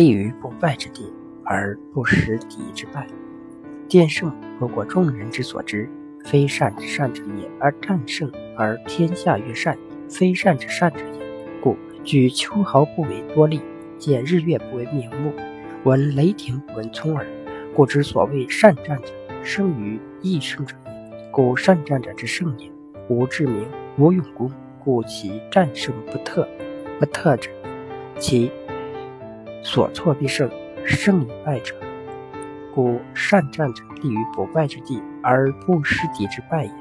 立于不败之地，而不失敌之败。剑胜，不过众人之所知，非善之善者也；而战胜，而天下曰善，非善之善者也。故举秋毫不为多利，见日月不为明目，闻雷霆不闻聪耳。故之所谓善战者，胜于易胜者也。故善战者之胜也，无智明，无勇功，故其战胜不特。不特者，其所错必胜，胜以败者。故善战者立于不败之地，而不失敌之败也。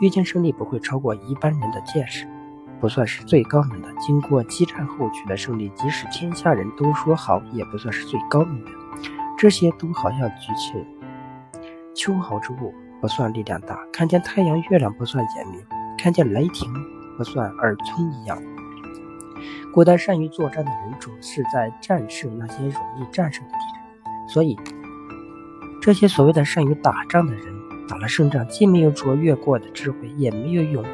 遇见胜利不会超过一般人的见识，不算是最高明的。经过激战后取得胜利，即使天下人都说好，也不算是最高明的。这些都好像举起秋毫之物，不算力量大；看见太阳、月亮不算眼明；看见雷霆不算耳聪一样。古代善于作战的人，总是在战胜那些容易战胜的敌人。所以，这些所谓的善于打仗的人，打了胜仗，既没有卓越过的智慧，也没有有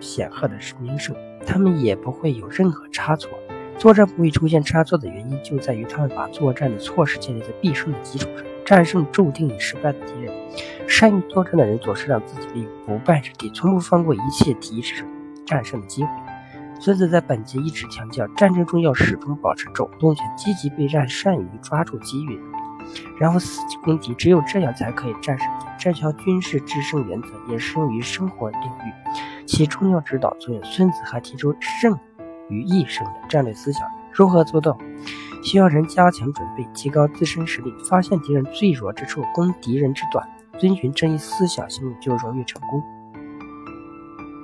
显赫的名声，他们也不会有任何差错。作战不会出现差错的原因，就在于他们把作战的措施建立在必胜的基础上。战胜注定失败的敌人，善于作战的人总是让自己立于不败之地，从不放过一切敌人战胜的机会。孙子在本节一直强调，战争中要始终保持主动权，积极备战，善于抓住机遇，然后伺机攻击。只有这样才可以战胜敌。这条军事制胜原则也适用于生活领域，起重要指导作用。孙子还提出“胜于易胜”的战略思想。如何做到？需要人加强准备，提高自身实力，发现敌人最弱之处，攻敌人之短，遵循这一思想行动，就容易成功。